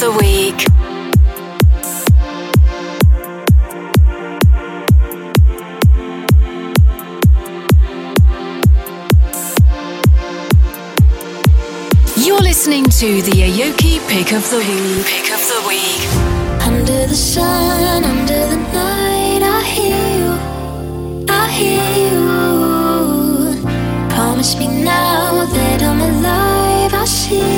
the week. You're listening to the Aoki Pick of the Week. Pick of the Week. Under the sun, under the night, I hear you. I hear you. Promise me now that I'm alive, I see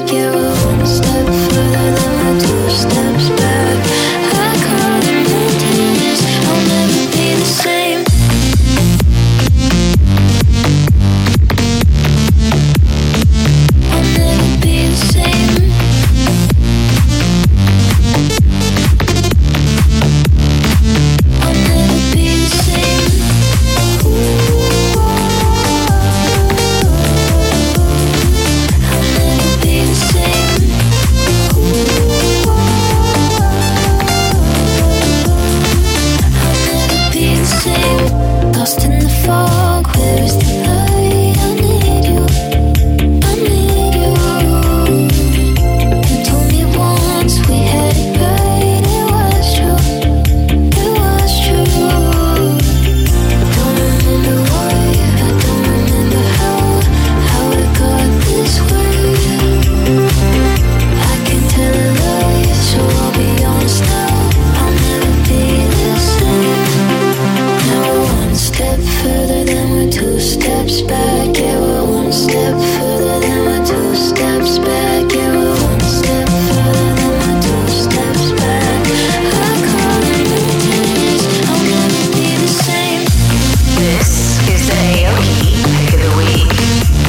Thank you.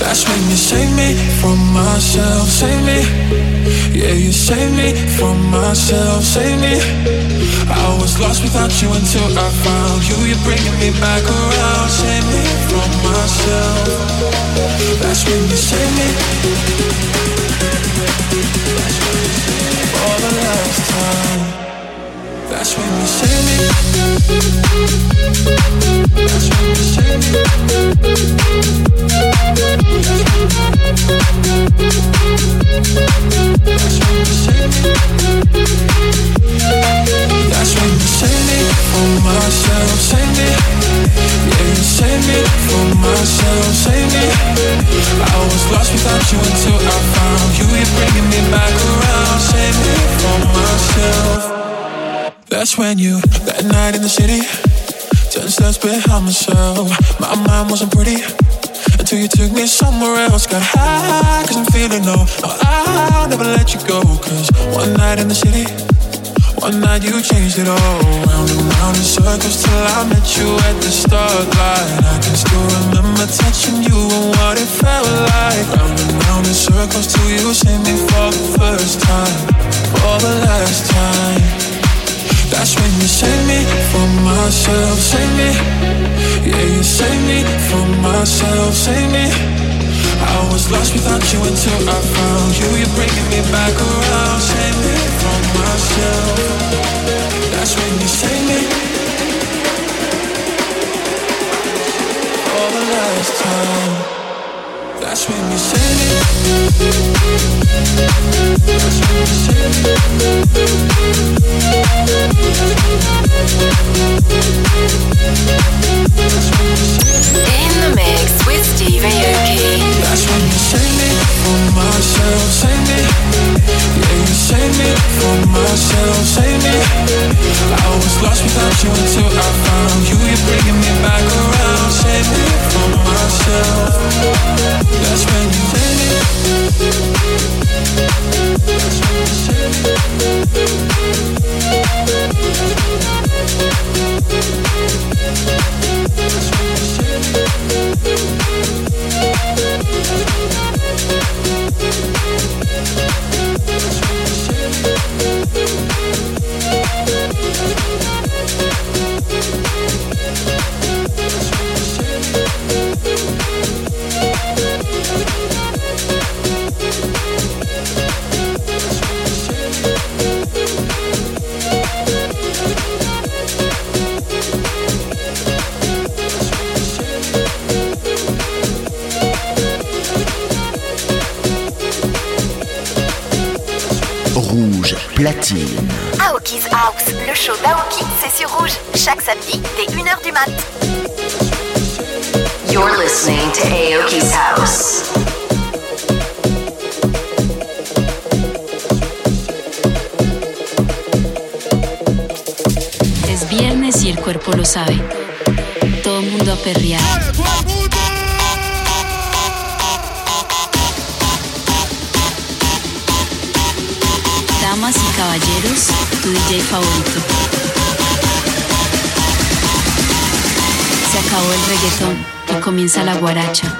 That's when you save me from myself, save me. Yeah, you save me from myself, save me. I was lost without you until I found you. You're bringing me back around, save me from myself. That's when you save me. For the last time. That's when you save me. That's when you save me. That's when you save me. That's when you save me from myself, save me. Yeah, you save me from myself, save me. I was lost without you until I found you. You're bringing me back around, save me from myself. That's when you, that night in the city, ten steps behind myself. My mind wasn't pretty until you took me somewhere else. Got high, cause I'm feeling low. No, I'll never let you go. Cause one night in the city, one night you changed it all. Round and round in circles till I met you at the start line. I can still remember touching you and what it felt like. Round and round in circles till you see me for the first time, for the last time. That's when you save me from myself, save me. Yeah, you save me from myself, save me. I was lost without you until I found you. You're bringing me back around, save me from myself. That's when you save me. For the last time. That's when you save me. That's when you save me. lo sabe. Todo mundo a perrear. Damas y caballeros, tu DJ favorito. Se acabó el reggaetón y comienza la guaracha.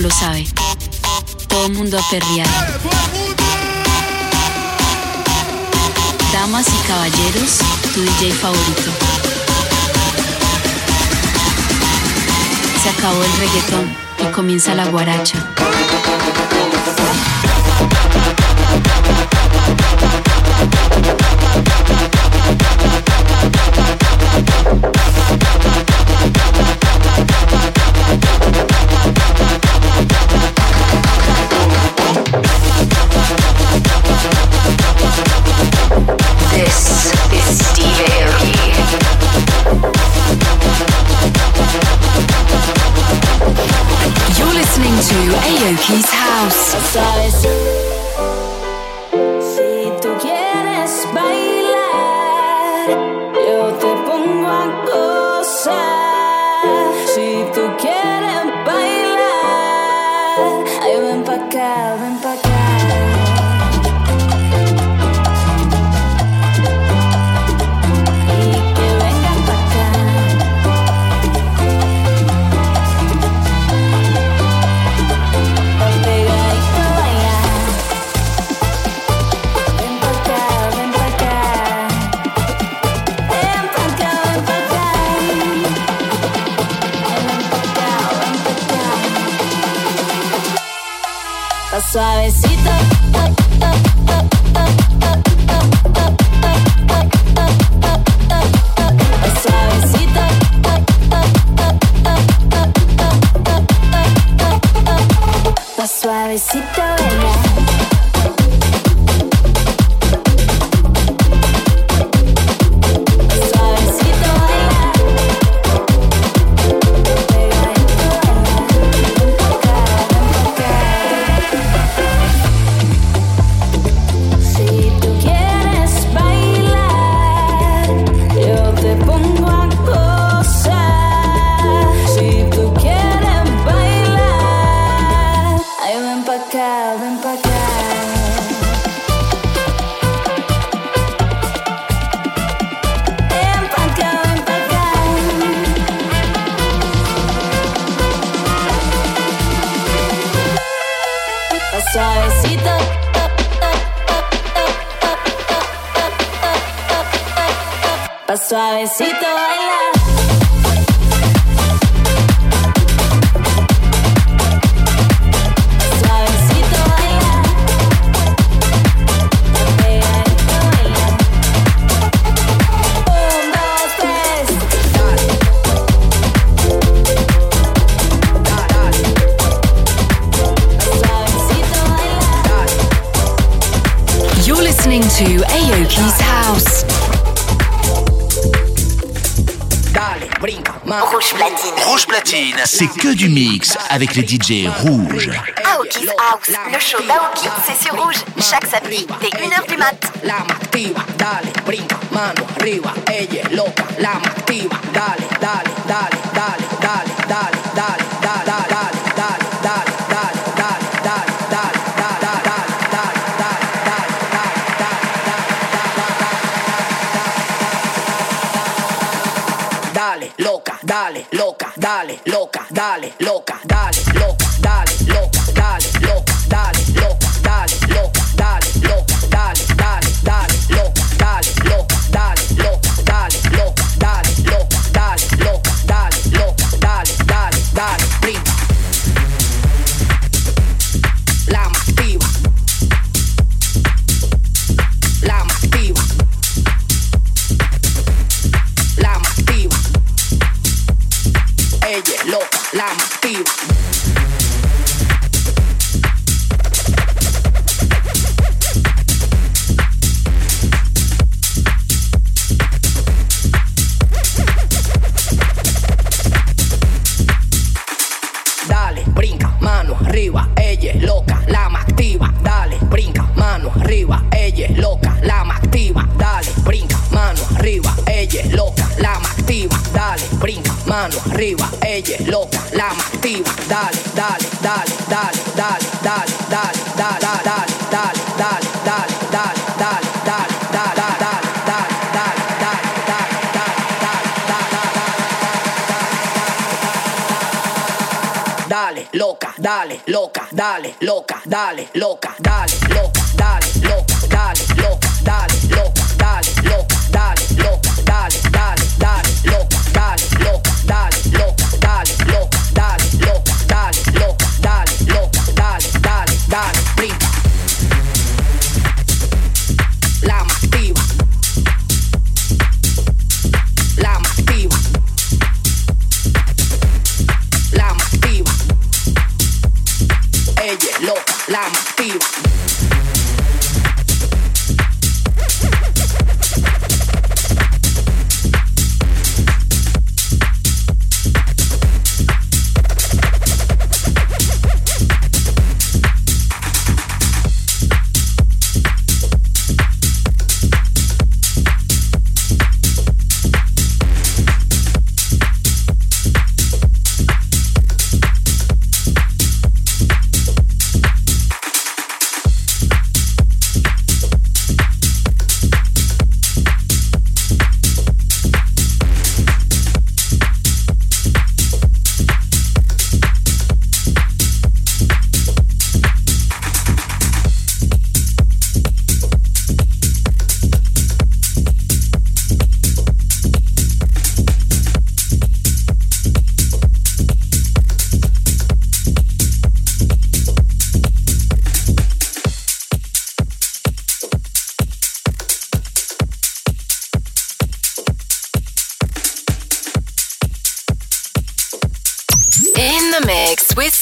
Lo sabe. Todo mundo a perrear. Damas y caballeros, tu DJ favorito. Se acabó el reggaetón y comienza la guaracha. to Aoki's house. suavecito. Toca suavecito, baila. to Aoki's House. Rouge platine. Rouge platine. C'est que du mix avec les DJ rouges. Aoki's House, le show d'Aoki, c'est sur Rouge. Chaque samedi, dès 1h du mat. la más activa, dale, brinca, mano arriba, ella es loca, la más activa, dale, dale, dale, dale, dale, dale, dale, dale, dale, dale, dale, loca, dale, loca, dale, loca, dale, loca, loca, la activa. Dale, brinca, mano arriba, ella es loca, la activa. Dale, dale, dale, dale, dale, dale, dale, dale, dale, dale, dale, dale, dale, dale, dale, dale, dale, Dale, loca, dale, loca, dale, loca, dale, loca, dale, loca, dale, loca, dale, loca, dale, loca, dale,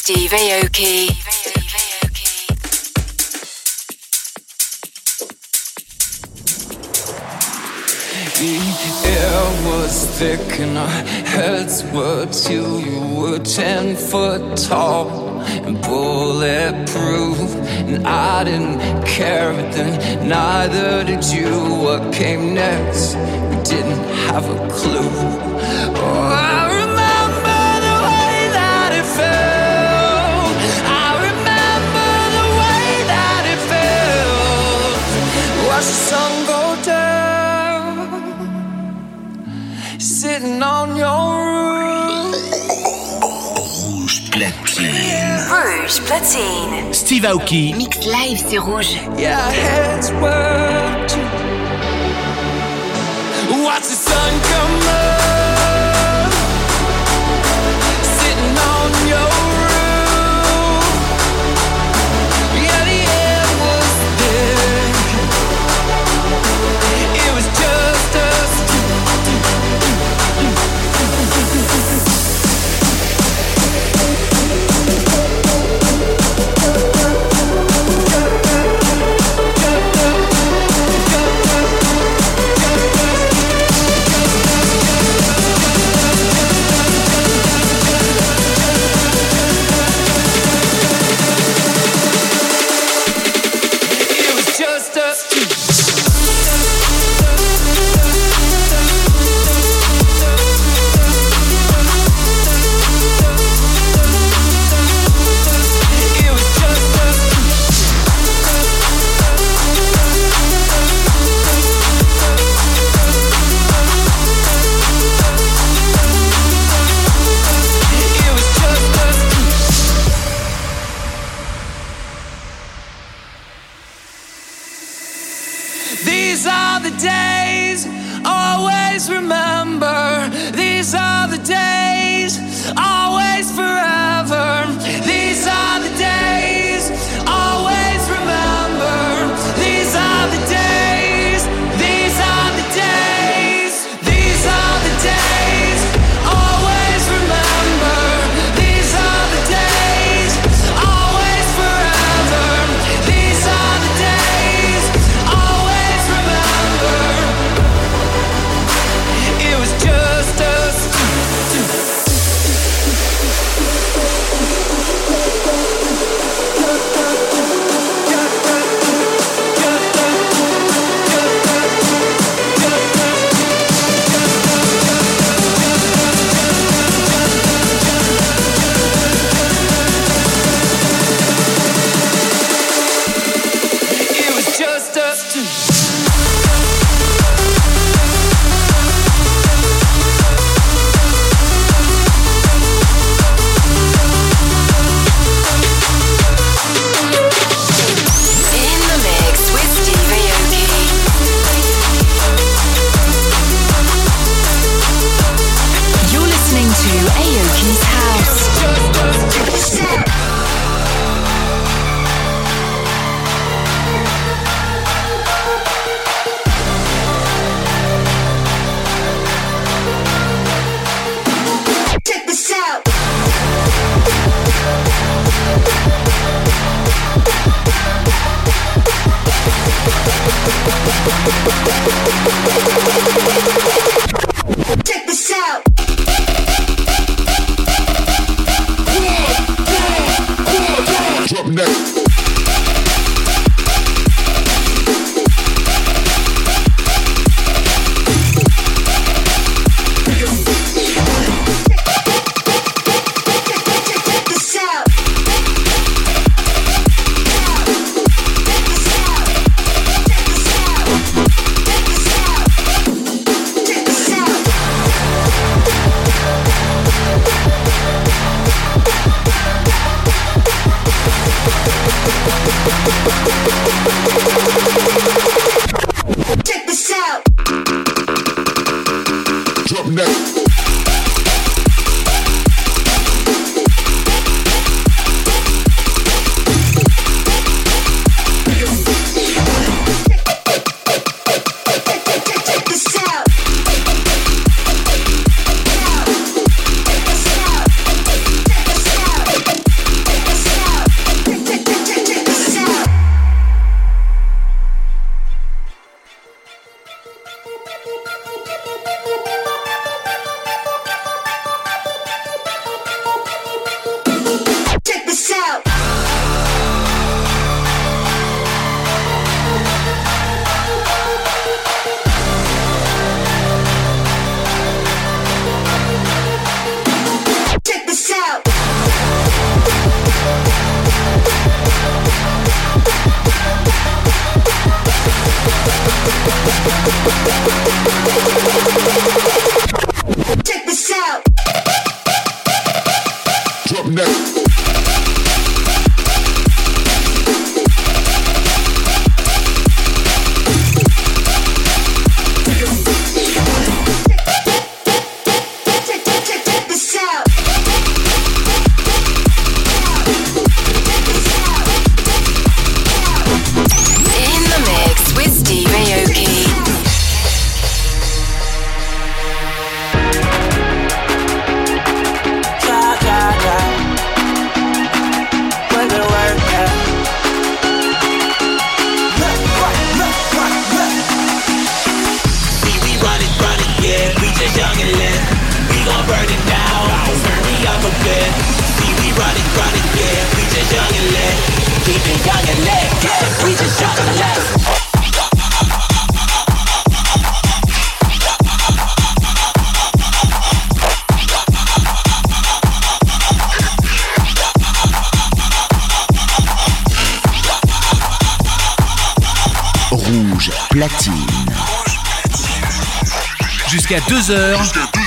Steve Aoki. The air was thick and our heads were two. You were ten foot tall and bulletproof, and I didn't care, but then neither did you. What came next? We didn't have a clue. Sitting on your roof. Rouge platine. Rouge platine. Steve Aoki. Mix live, c'est rouge. Yeah, our heads were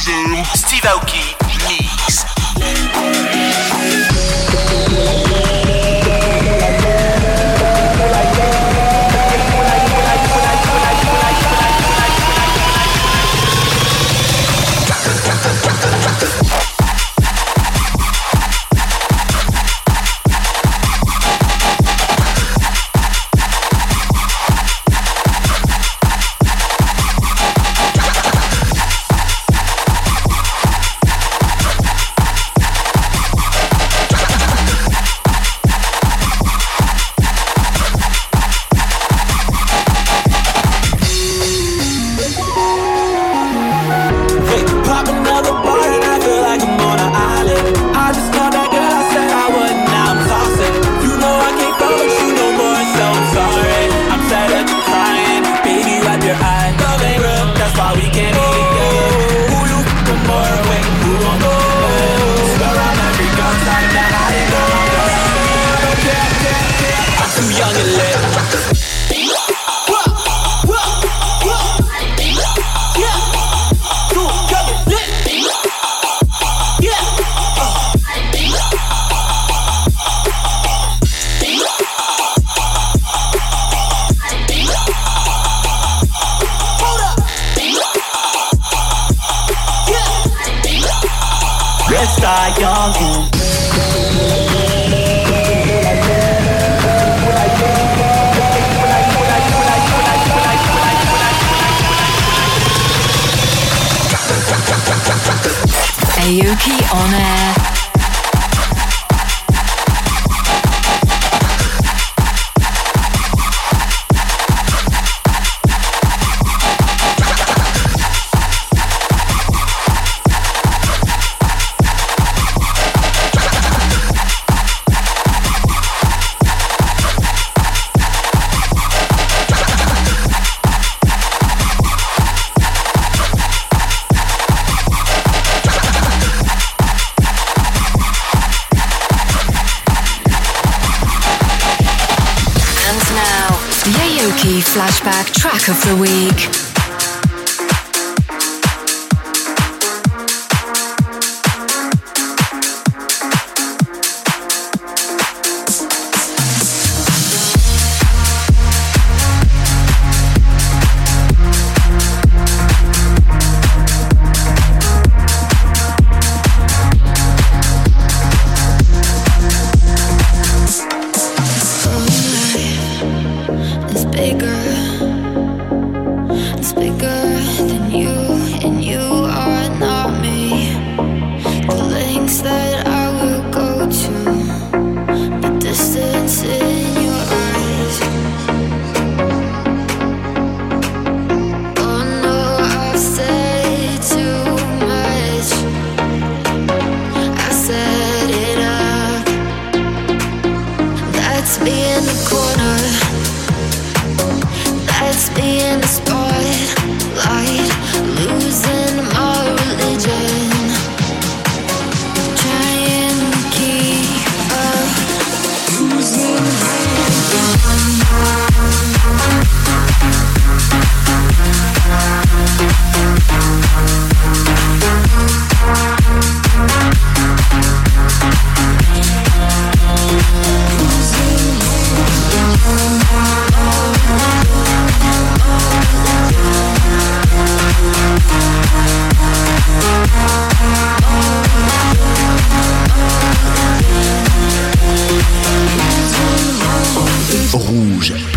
Steve Aoki of the week.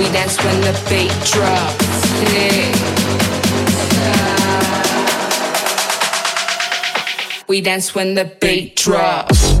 we dance when the beat drops. Yeah. We dance when the beat drops.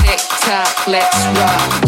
Tick tock, let's rock.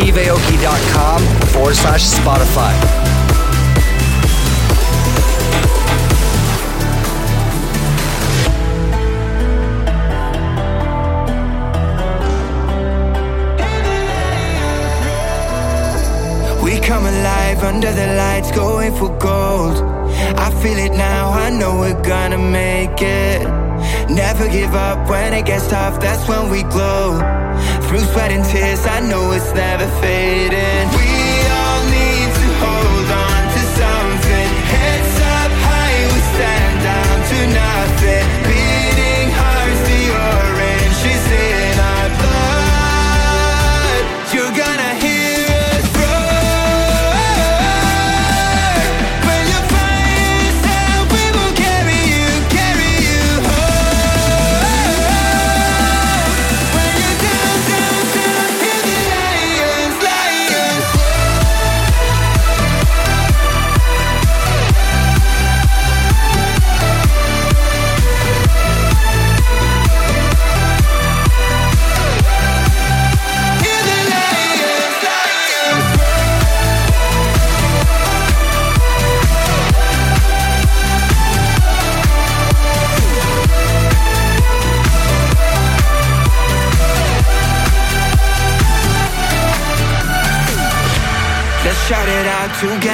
steveaoki.com forward slash Spotify. We come alive under the lights, going for gold. I feel it now, I know we're gonna make it. Never give up when it gets tough, that's when we glow. Through sweat and tears, I know it's never fading.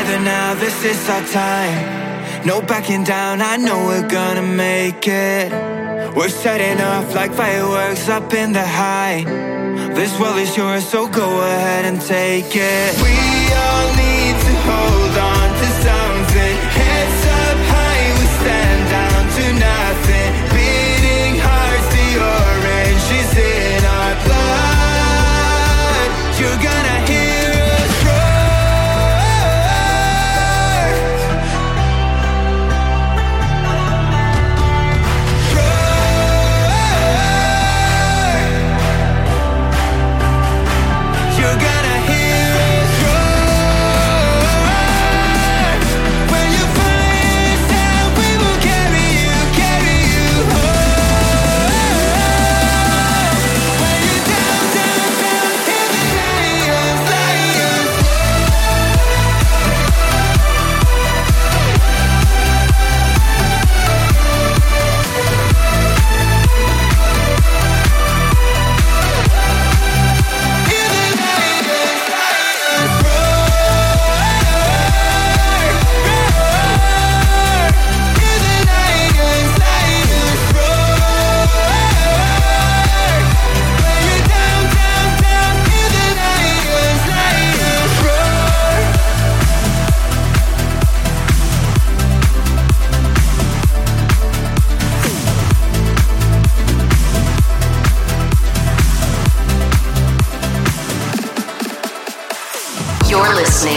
Together now, this is our time. No backing down, I know we're gonna make it. We're setting off like fireworks up in the high. This world is yours, so go ahead and take it. We all need to hold on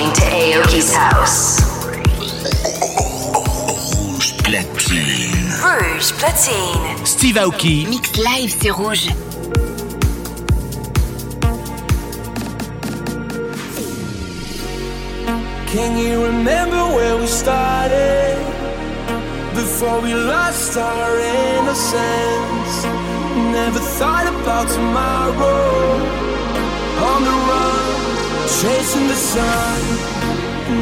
listening to Aoki's House. Rouge Platine. Rouge platine. Steve Aoki. Mix live, c'est rouge. Can you remember where we started? Before we lost our innocence. Never thought about tomorrow. On the run, chasing the sun.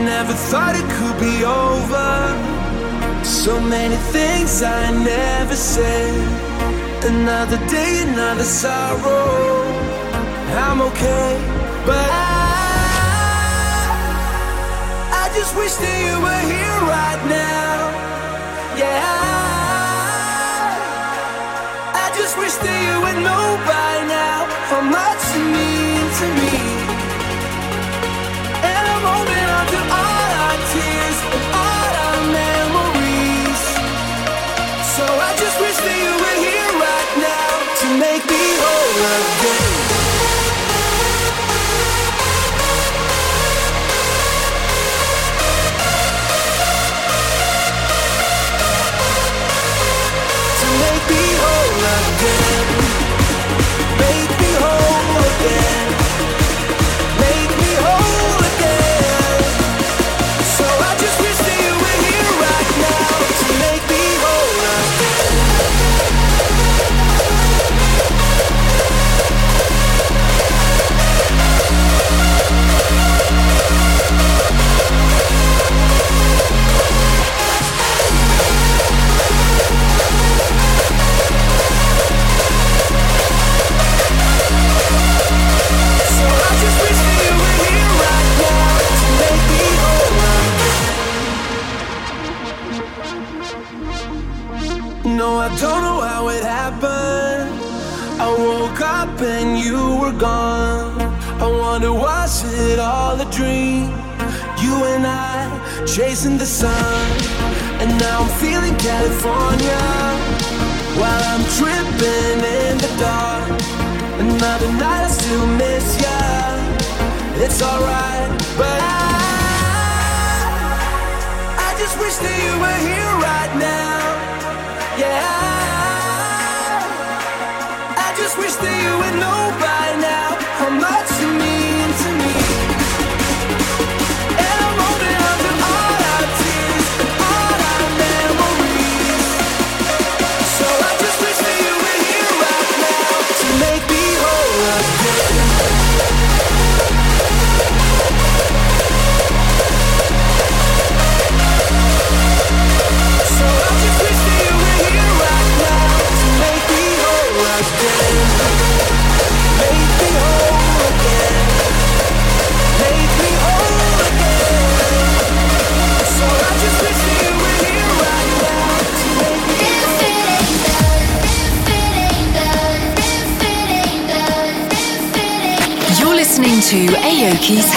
Never thought it could be over. So many things I never said. Another day, another sorrow. I'm okay, but I. I just wish that you were here right now. Yeah. I just wish that you would know by now how much you mean to me. Make me whole again. 여기 사.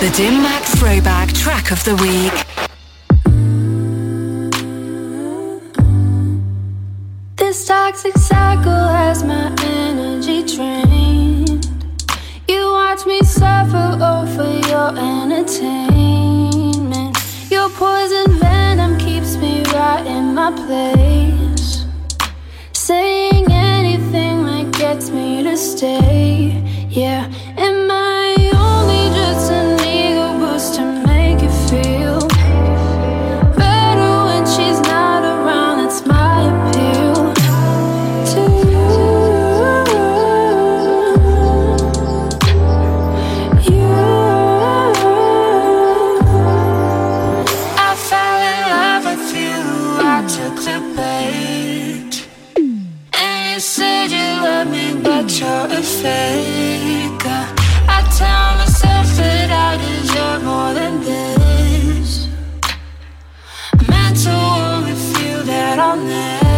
The Dim Mak Throwback Track of the Week. you're a faker. I tell myself that I deserve more than this. I meant to warn with that I'll never.